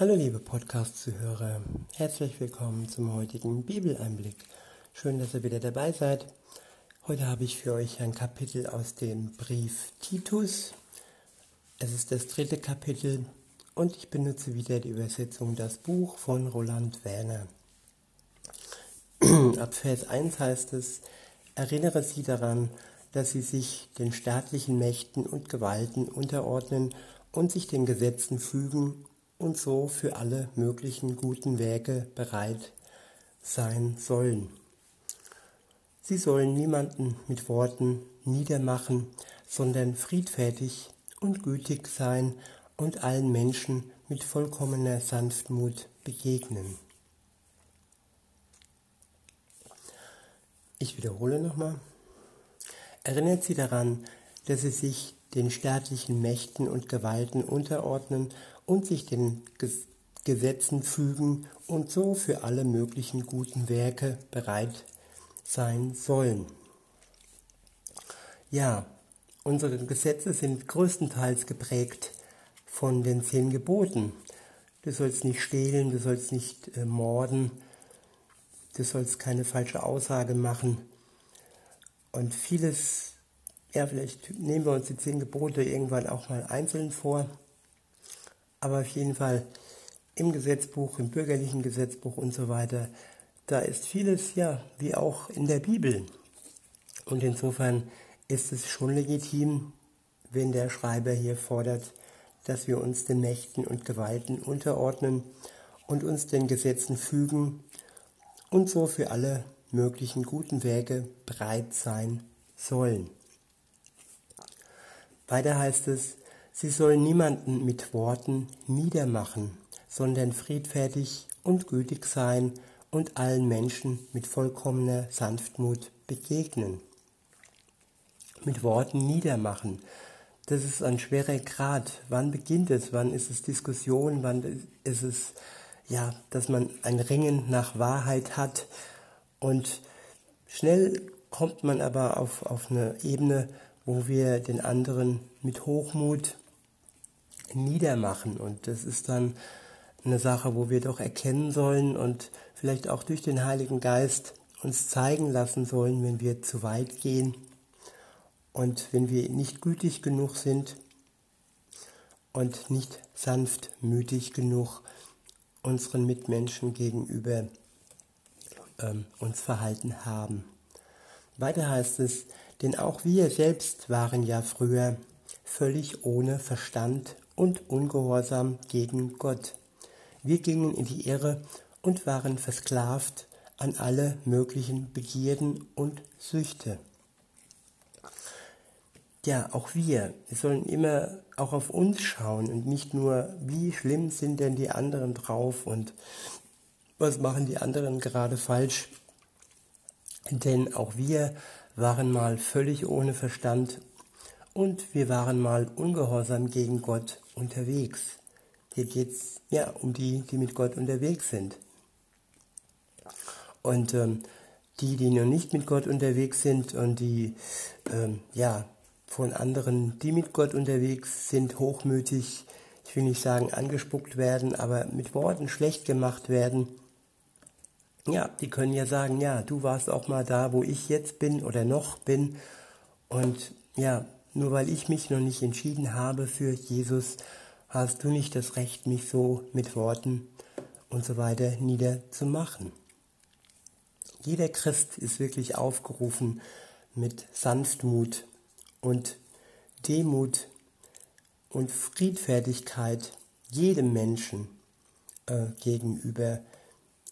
Hallo liebe Podcast-Zuhörer, herzlich willkommen zum heutigen Bibeleinblick. Schön, dass ihr wieder dabei seid. Heute habe ich für euch ein Kapitel aus dem Brief Titus. Es ist das dritte Kapitel und ich benutze wieder die Übersetzung Das Buch von Roland Werner. Ab Vers 1 heißt es, erinnere sie daran, dass sie sich den staatlichen Mächten und Gewalten unterordnen und sich den Gesetzen fügen und so für alle möglichen guten Werke bereit sein sollen. Sie sollen niemanden mit Worten niedermachen, sondern friedfertig und gütig sein und allen Menschen mit vollkommener Sanftmut begegnen. Ich wiederhole nochmal. Erinnert sie daran, dass sie sich den staatlichen Mächten und Gewalten unterordnen und sich den Gesetzen fügen und so für alle möglichen guten Werke bereit sein sollen. Ja, unsere Gesetze sind größtenteils geprägt von den zehn Geboten. Du sollst nicht stehlen, du sollst nicht äh, morden, du sollst keine falsche Aussage machen. Und vieles, ja, vielleicht nehmen wir uns die zehn Gebote irgendwann auch mal einzeln vor. Aber auf jeden Fall im Gesetzbuch, im bürgerlichen Gesetzbuch und so weiter, da ist vieles ja wie auch in der Bibel. Und insofern ist es schon legitim, wenn der Schreiber hier fordert, dass wir uns den Mächten und Gewalten unterordnen und uns den Gesetzen fügen und so für alle möglichen guten Werke bereit sein sollen. Weiter heißt es, Sie sollen niemanden mit Worten niedermachen, sondern friedfertig und gütig sein und allen Menschen mit vollkommener Sanftmut begegnen. Mit Worten niedermachen. Das ist ein schwerer Grad. Wann beginnt es? Wann ist es Diskussion? Wann ist es, ja, dass man ein Ringen nach Wahrheit hat? Und schnell kommt man aber auf, auf eine Ebene, wo wir den anderen mit Hochmut niedermachen. Und das ist dann eine Sache, wo wir doch erkennen sollen und vielleicht auch durch den Heiligen Geist uns zeigen lassen sollen, wenn wir zu weit gehen und wenn wir nicht gütig genug sind und nicht sanftmütig genug unseren Mitmenschen gegenüber ähm, uns verhalten haben. Weiter heißt es, denn auch wir selbst waren ja früher völlig ohne Verstand und ungehorsam gegen Gott. Wir gingen in die Irre und waren versklavt an alle möglichen Begierden und Süchte. Ja, auch wir, wir sollen immer auch auf uns schauen und nicht nur, wie schlimm sind denn die anderen drauf und was machen die anderen gerade falsch. Denn auch wir waren mal völlig ohne Verstand und wir waren mal ungehorsam gegen Gott unterwegs. Hier geht es ja um die, die mit Gott unterwegs sind. Und ähm, die, die noch nicht mit Gott unterwegs sind und die ähm, ja von anderen, die mit Gott unterwegs sind, hochmütig, ich will nicht sagen angespuckt werden, aber mit Worten schlecht gemacht werden. Ja, die können ja sagen, ja, du warst auch mal da, wo ich jetzt bin oder noch bin. Und ja, nur weil ich mich noch nicht entschieden habe für Jesus, hast du nicht das Recht, mich so mit Worten und so weiter niederzumachen. Jeder Christ ist wirklich aufgerufen, mit Sanftmut und Demut und Friedfertigkeit jedem Menschen äh, gegenüber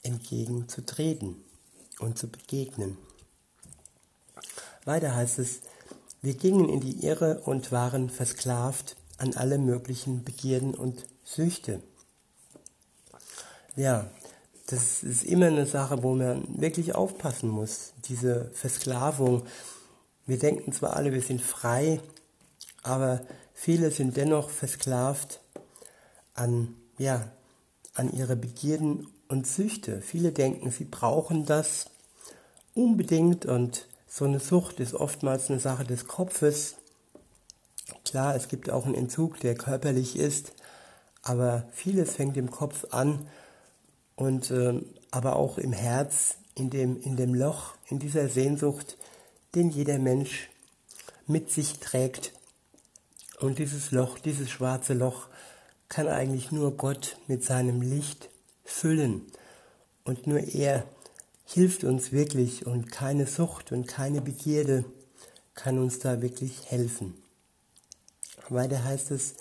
entgegenzutreten und zu begegnen. Weiter heißt es, wir gingen in die Irre und waren versklavt an alle möglichen Begierden und Süchte. Ja, das ist immer eine Sache, wo man wirklich aufpassen muss, diese Versklavung. Wir denken zwar alle, wir sind frei, aber viele sind dennoch versklavt an, ja, an ihre Begierden und Süchte. Viele denken, sie brauchen das unbedingt und so eine Sucht ist oftmals eine Sache des Kopfes. Klar, es gibt auch einen Entzug, der körperlich ist, aber vieles fängt im Kopf an und äh, aber auch im Herz, in dem, in dem Loch, in dieser Sehnsucht, den jeder Mensch mit sich trägt. Und dieses Loch, dieses schwarze Loch, kann eigentlich nur Gott mit seinem Licht füllen. Und nur er hilft uns wirklich und keine Sucht und keine Begierde kann uns da wirklich helfen. Weiter heißt es,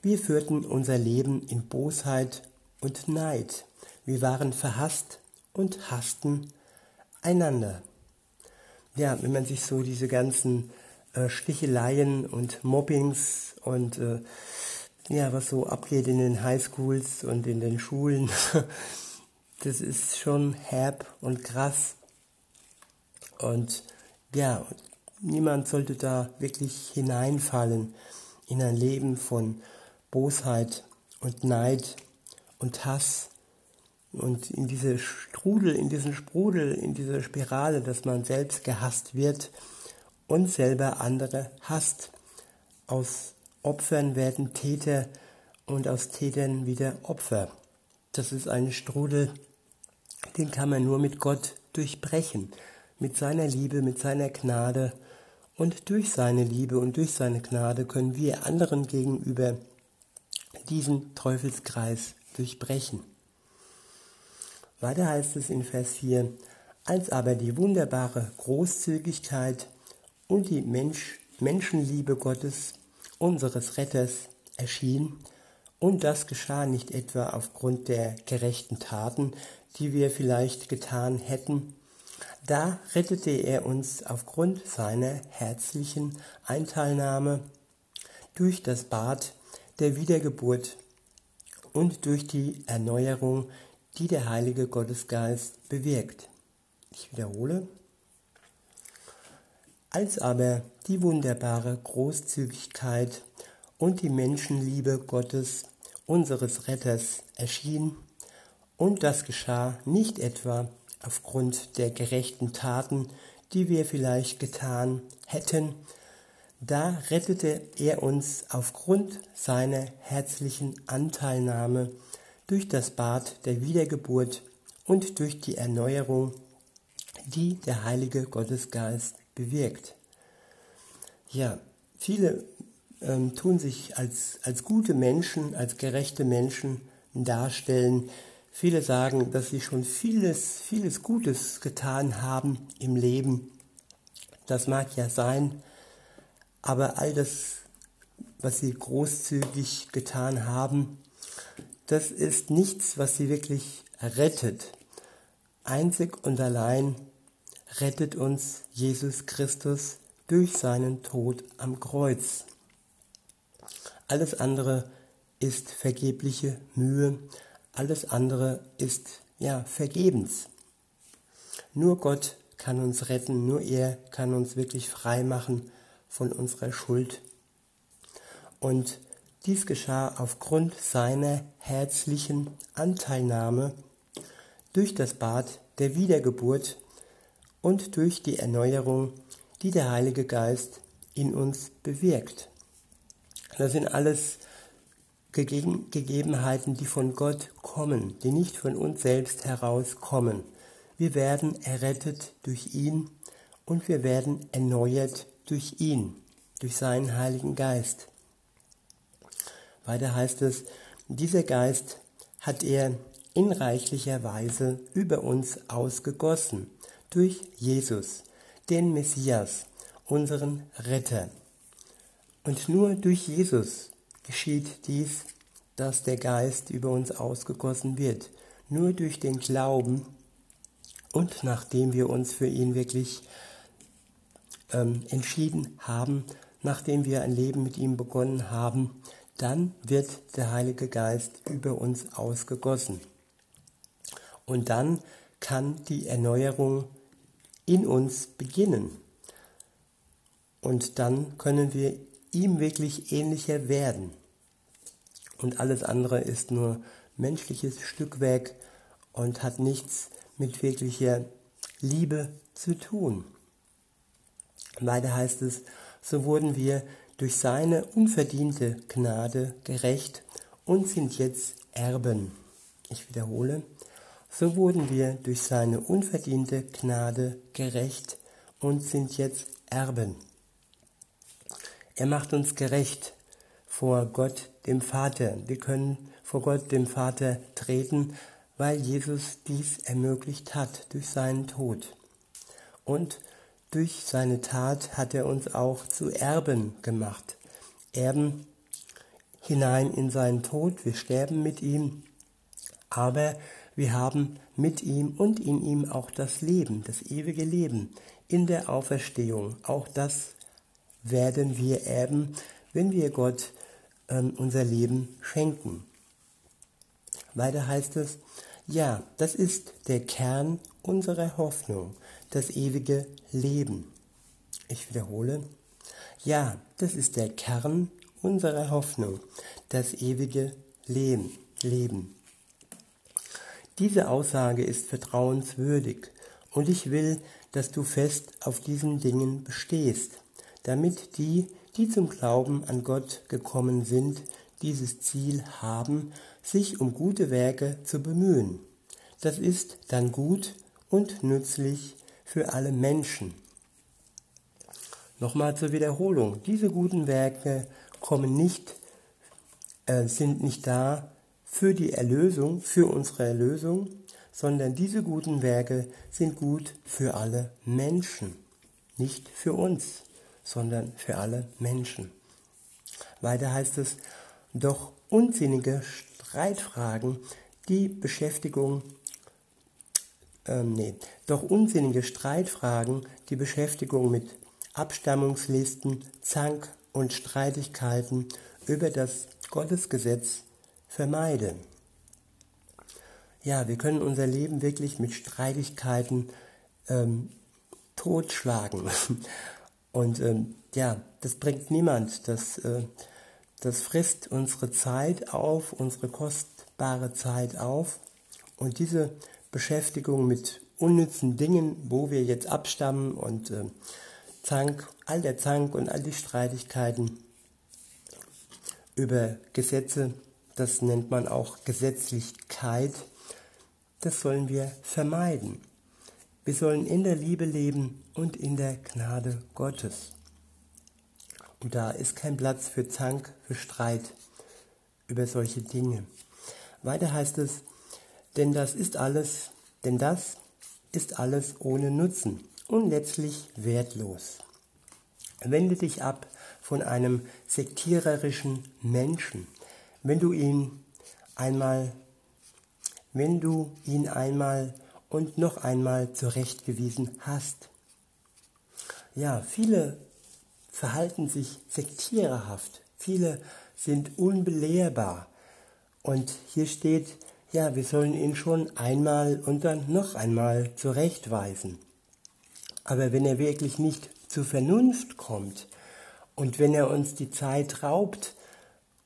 wir führten unser Leben in Bosheit und Neid. Wir waren verhasst und hassten einander. Ja, wenn man sich so diese ganzen äh, Sticheleien und Mobbings und äh, ja, was so abgeht in den Highschools und in den Schulen, das ist schon herb und krass. Und ja, niemand sollte da wirklich hineinfallen in ein Leben von Bosheit und Neid und Hass und in diese Strudel, in diesen Sprudel, in diese Spirale, dass man selbst gehasst wird und selber andere hasst. Aus Opfern werden Täter und aus Tätern wieder Opfer. Das ist ein Strudel, den kann man nur mit Gott durchbrechen, mit seiner Liebe, mit seiner Gnade. Und durch seine Liebe und durch seine Gnade können wir anderen gegenüber diesen Teufelskreis durchbrechen. Weiter heißt es in Vers 4, als aber die wunderbare Großzügigkeit und die Mensch, Menschenliebe Gottes, unseres Retters, erschien, und das geschah nicht etwa aufgrund der gerechten Taten, die wir vielleicht getan hätten, da rettete er uns aufgrund seiner herzlichen Einteilnahme durch das Bad der Wiedergeburt und durch die Erneuerung die der Heilige Gottesgeist bewirkt. Ich wiederhole. Als aber die wunderbare Großzügigkeit und die Menschenliebe Gottes, unseres Retters, erschien, und das geschah nicht etwa aufgrund der gerechten Taten, die wir vielleicht getan hätten, da rettete er uns aufgrund seiner herzlichen Anteilnahme durch das Bad der Wiedergeburt und durch die Erneuerung, die der Heilige Gottesgeist bewirkt. Ja, viele ähm, tun sich als, als gute Menschen, als gerechte Menschen darstellen. Viele sagen, dass sie schon vieles, vieles Gutes getan haben im Leben. Das mag ja sein, aber all das, was sie großzügig getan haben, das ist nichts, was sie wirklich rettet. Einzig und allein rettet uns Jesus Christus durch seinen Tod am Kreuz. Alles andere ist vergebliche Mühe, alles andere ist ja vergebens. Nur Gott kann uns retten, nur er kann uns wirklich frei machen von unserer Schuld. Und dies geschah aufgrund seiner herzlichen Anteilnahme durch das Bad der Wiedergeburt und durch die Erneuerung, die der Heilige Geist in uns bewirkt. Das sind alles Gegebenheiten, die von Gott kommen, die nicht von uns selbst herauskommen. Wir werden errettet durch ihn und wir werden erneuert durch ihn, durch seinen Heiligen Geist. Weiter heißt es, dieser Geist hat er in reichlicher Weise über uns ausgegossen, durch Jesus, den Messias, unseren Retter. Und nur durch Jesus geschieht dies, dass der Geist über uns ausgegossen wird. Nur durch den Glauben und nachdem wir uns für ihn wirklich ähm, entschieden haben, nachdem wir ein Leben mit ihm begonnen haben, dann wird der Heilige Geist über uns ausgegossen. Und dann kann die Erneuerung in uns beginnen. Und dann können wir ihm wirklich ähnlicher werden. Und alles andere ist nur menschliches Stückwerk und hat nichts mit wirklicher Liebe zu tun. Weiter heißt es, so wurden wir durch seine unverdiente Gnade gerecht und sind jetzt Erben. Ich wiederhole, so wurden wir durch seine unverdiente Gnade gerecht und sind jetzt Erben. Er macht uns gerecht vor Gott, dem Vater. Wir können vor Gott, dem Vater, treten, weil Jesus dies ermöglicht hat durch seinen Tod. Und durch seine Tat hat er uns auch zu Erben gemacht. Erben hinein in seinen Tod, wir sterben mit ihm, aber wir haben mit ihm und in ihm auch das Leben, das ewige Leben in der Auferstehung. Auch das werden wir erben, wenn wir Gott ähm, unser Leben schenken. Weiter heißt es, ja, das ist der Kern unserer Hoffnung, das ewige Leben. Ich wiederhole, ja, das ist der Kern unserer Hoffnung, das ewige Leben. Leben. Diese Aussage ist vertrauenswürdig und ich will, dass du fest auf diesen Dingen bestehst, damit die, die zum Glauben an Gott gekommen sind, dieses Ziel haben, sich um gute Werke zu bemühen. Das ist dann gut und nützlich für alle Menschen. Nochmal zur Wiederholung. Diese guten Werke kommen nicht, äh, sind nicht da für die Erlösung, für unsere Erlösung, sondern diese guten Werke sind gut für alle Menschen. Nicht für uns, sondern für alle Menschen. Weiter heißt es, doch unsinnige Streitfragen, die Beschäftigung, ähm, nee, doch unsinnige Streitfragen, die Beschäftigung mit Abstammungslisten, Zank und Streitigkeiten über das Gottesgesetz vermeiden. Ja, wir können unser Leben wirklich mit Streitigkeiten ähm, totschlagen. Und ähm, ja, das bringt niemand. Das, äh, das frisst unsere Zeit auf, unsere kostbare Zeit auf. Und diese Beschäftigung mit unnützen Dingen, wo wir jetzt abstammen und äh, Zank, all der Zank und all die Streitigkeiten über Gesetze, das nennt man auch Gesetzlichkeit, das sollen wir vermeiden. Wir sollen in der Liebe leben und in der Gnade Gottes. Und da ist kein Platz für Zank, für Streit über solche Dinge. Weiter heißt es, denn das ist alles, denn das ist alles ohne Nutzen und letztlich wertlos. Wende dich ab von einem sektiererischen Menschen, wenn du ihn einmal, wenn du ihn einmal und noch einmal zurechtgewiesen hast. Ja, viele verhalten sich sektiererhaft, viele sind unbelehrbar. Und hier steht, ja, wir sollen ihn schon einmal und dann noch einmal zurechtweisen. Aber wenn er wirklich nicht zur Vernunft kommt und wenn er uns die Zeit raubt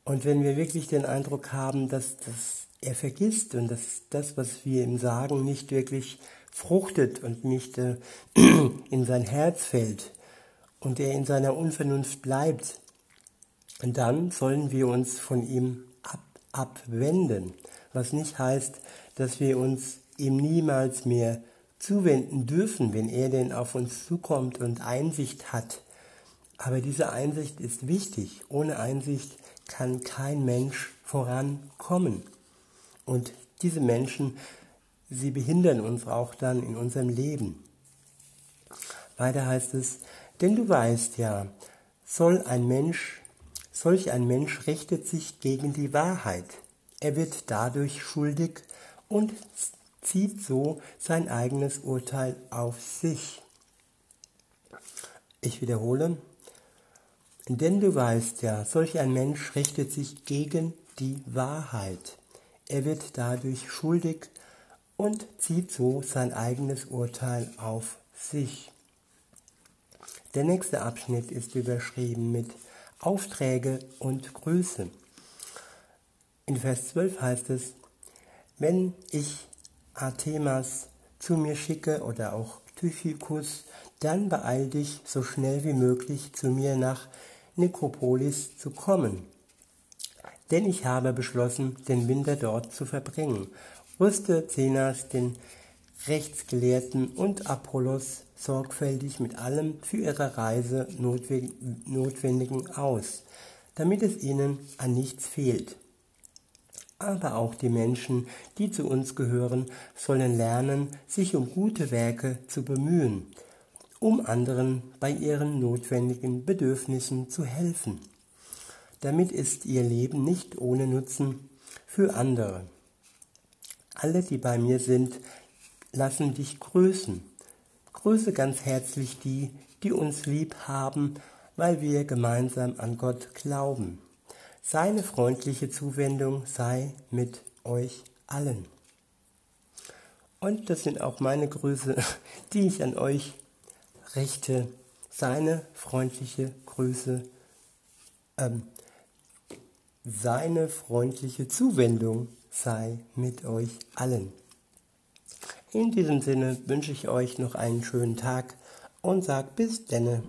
und wenn wir wirklich den Eindruck haben, dass, dass er vergisst und dass das, was wir ihm sagen, nicht wirklich fruchtet und nicht äh, in sein Herz fällt und er in seiner Unvernunft bleibt, dann sollen wir uns von ihm ab, abwenden, was nicht heißt, dass wir uns ihm niemals mehr zuwenden dürfen, wenn er denn auf uns zukommt und Einsicht hat. Aber diese Einsicht ist wichtig. Ohne Einsicht kann kein Mensch vorankommen. Und diese Menschen, sie behindern uns auch dann in unserem Leben. Weiter heißt es, denn du weißt ja, soll ein Mensch, solch ein Mensch richtet sich gegen die Wahrheit. Er wird dadurch schuldig und zieht so sein eigenes Urteil auf sich. Ich wiederhole, denn du weißt ja, solch ein Mensch richtet sich gegen die Wahrheit. Er wird dadurch schuldig und zieht so sein eigenes Urteil auf sich. Der nächste Abschnitt ist überschrieben mit Aufträge und Grüße. In Vers 12 heißt es, wenn ich Artemas zu mir schicke oder auch Tychikus, dann beeil dich so schnell wie möglich zu mir nach Nikopolis zu kommen. Denn ich habe beschlossen, den Winter dort zu verbringen. Rüste Zenas, den Rechtsgelehrten und Apollos sorgfältig mit allem für ihre Reise Notwendigen aus, damit es ihnen an nichts fehlt. Aber auch die Menschen, die zu uns gehören, sollen lernen, sich um gute Werke zu bemühen, um anderen bei ihren notwendigen Bedürfnissen zu helfen. Damit ist ihr Leben nicht ohne Nutzen für andere. Alle, die bei mir sind, lassen dich grüßen. Grüße ganz herzlich die, die uns lieb haben, weil wir gemeinsam an Gott glauben. Seine freundliche Zuwendung sei mit euch allen. Und das sind auch meine Grüße, die ich an euch richte. Seine freundliche Grüße, ähm, seine freundliche Zuwendung sei mit euch allen. In diesem Sinne wünsche ich euch noch einen schönen Tag und sag bis denne.